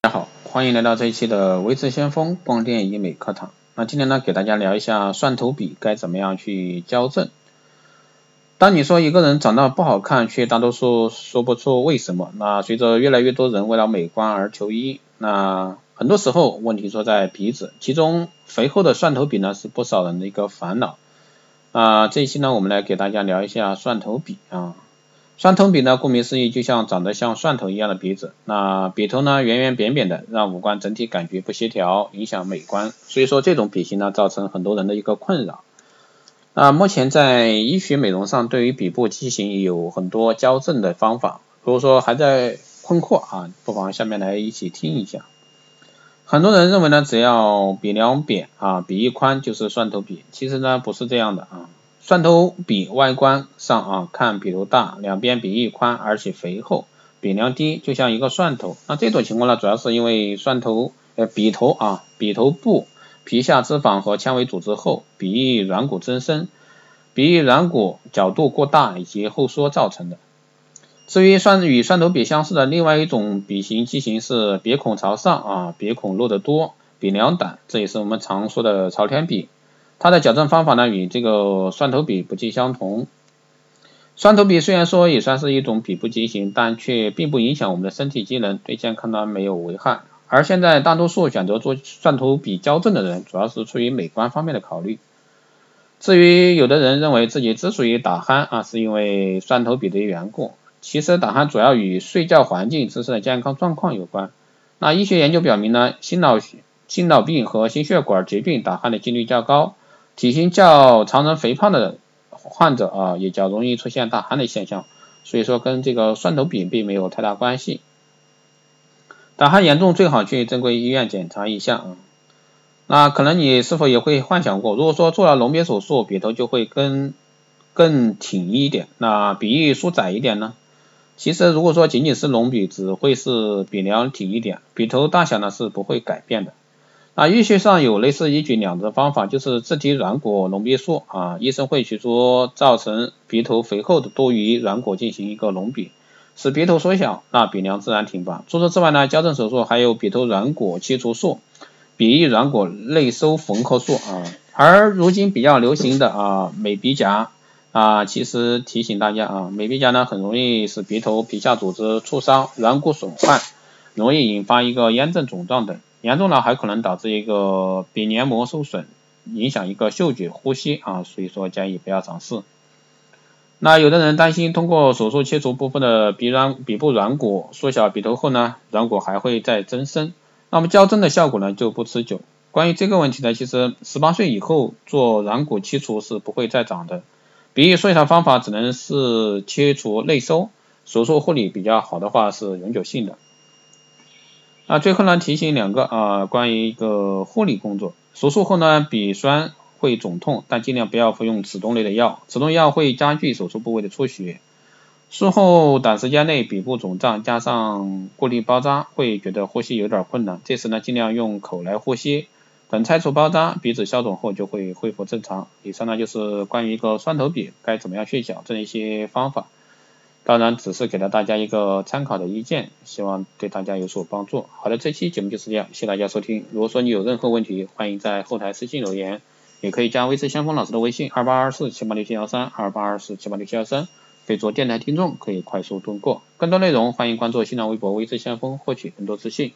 大家好，欢迎来到这一期的微智先锋光电医美课堂。那今天呢，给大家聊一下蒜头笔该怎么样去矫正。当你说一个人长得不好看，却大多数说不出为什么，那随着越来越多人为了美观而求医，那很多时候问题出在鼻子，其中肥厚的蒜头笔呢是不少人的一个烦恼。啊，这一期呢，我们来给大家聊一下蒜头笔啊。蒜头鼻呢，顾名思义，就像长得像蒜头一样的鼻子。那鼻头呢，圆圆扁扁的，让五官整体感觉不协调，影响美观。所以说，这种鼻型呢，造成很多人的一个困扰。那目前在医学美容上，对于鼻部畸形有很多矫正的方法。如果说还在困惑啊，不妨下面来一起听一下。很多人认为呢，只要鼻梁扁啊，鼻翼宽就是蒜头鼻。其实呢，不是这样的啊。蒜头笔外观上啊，看笔头大，两边笔翼宽，而且肥厚，笔梁低，就像一个蒜头。那这种情况呢，主要是因为蒜头呃笔头啊，笔头部皮下脂肪和纤维组织厚，鼻翼软骨增生，鼻翼软骨角度过大以及后缩造成的。至于蒜与蒜头笔相似的另外一种笔形畸形是鼻孔朝上啊，鼻孔露得多，鼻梁短，这也是我们常说的朝天鼻。它的矫正方法呢，与这个蒜头笔不尽相同。蒜头笔虽然说也算是一种笔部畸形，但却并不影响我们的身体机能，对健康呢没有危害。而现在大多数选择做蒜头笔矫正的人，主要是出于美观方面的考虑。至于有的人认为自己之所以打鼾啊，是因为蒜头笔的缘故，其实打鼾主要与睡觉环境、自身的健康状况有关。那医学研究表明呢，心脑心脑病和心血管疾病打鼾的几率较高。体型较常人肥胖的患者啊，也较容易出现打鼾的现象，所以说跟这个蒜头笔并没有太大关系。打鼾严重最好去正规医院检查一下啊。那可能你是否也会幻想过，如果说做了隆鼻手术，鼻头就会更更挺一点，那鼻翼舒窄一点呢？其实如果说仅仅是隆鼻，只会是鼻梁挺一点，鼻头大小呢是不会改变的。啊，医学上有类似一举两得方法，就是自体软骨隆鼻术啊，医生会取出造成鼻头肥厚的多余软骨进行一个隆鼻，使鼻头缩小，那鼻梁自然挺拔。除此之外呢，矫正手术还有鼻头软骨切除术、鼻翼软骨内收缝合术啊。而如今比较流行的啊美鼻夹啊，其实提醒大家啊，美鼻夹呢很容易使鼻头皮下组织挫伤、软骨损坏，容易引发一个炎症肿胀等。严重了还可能导致一个鼻黏膜受损，影响一个嗅觉、呼吸啊，所以说建议不要尝试。那有的人担心通过手术切除部分的鼻软鼻部软骨，缩小鼻头后呢，软骨还会再增生，那么矫正的效果呢就不持久。关于这个问题呢，其实十八岁以后做软骨切除是不会再长的，鼻翼缩小方法只能是切除内收，手术护理比较好的话是永久性的。啊，最后呢提醒两个啊，关于一个护理工作，手术后呢鼻酸会肿痛，但尽量不要服用止痛类的药，止痛药会加剧手术部位的出血。术后短时间内鼻部肿胀加上固定包扎，会觉得呼吸有点困难，这时呢尽量用口来呼吸，等拆除包扎，鼻子消肿后就会恢复正常。以上呢就是关于一个蒜头鼻该怎么样去矫正一些方法。当然，只是给了大家一个参考的意见，希望对大家有所帮助。好的，这期节目就是这样，谢谢大家收听。如果说你有任何问题，欢迎在后台私信留言，也可以加微之先锋老师的微信二八二四七八六七幺三二八二四七八六七幺三，可以做电台听众可以快速通过。更多内容欢迎关注新浪微博微之先锋，获取更多资讯。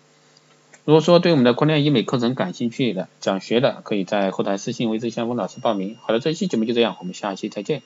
如果说对我们的光电医美课程感兴趣的，想学的，可以在后台私信微之先锋老师报名。好的，这期节目就这样，我们下期再见。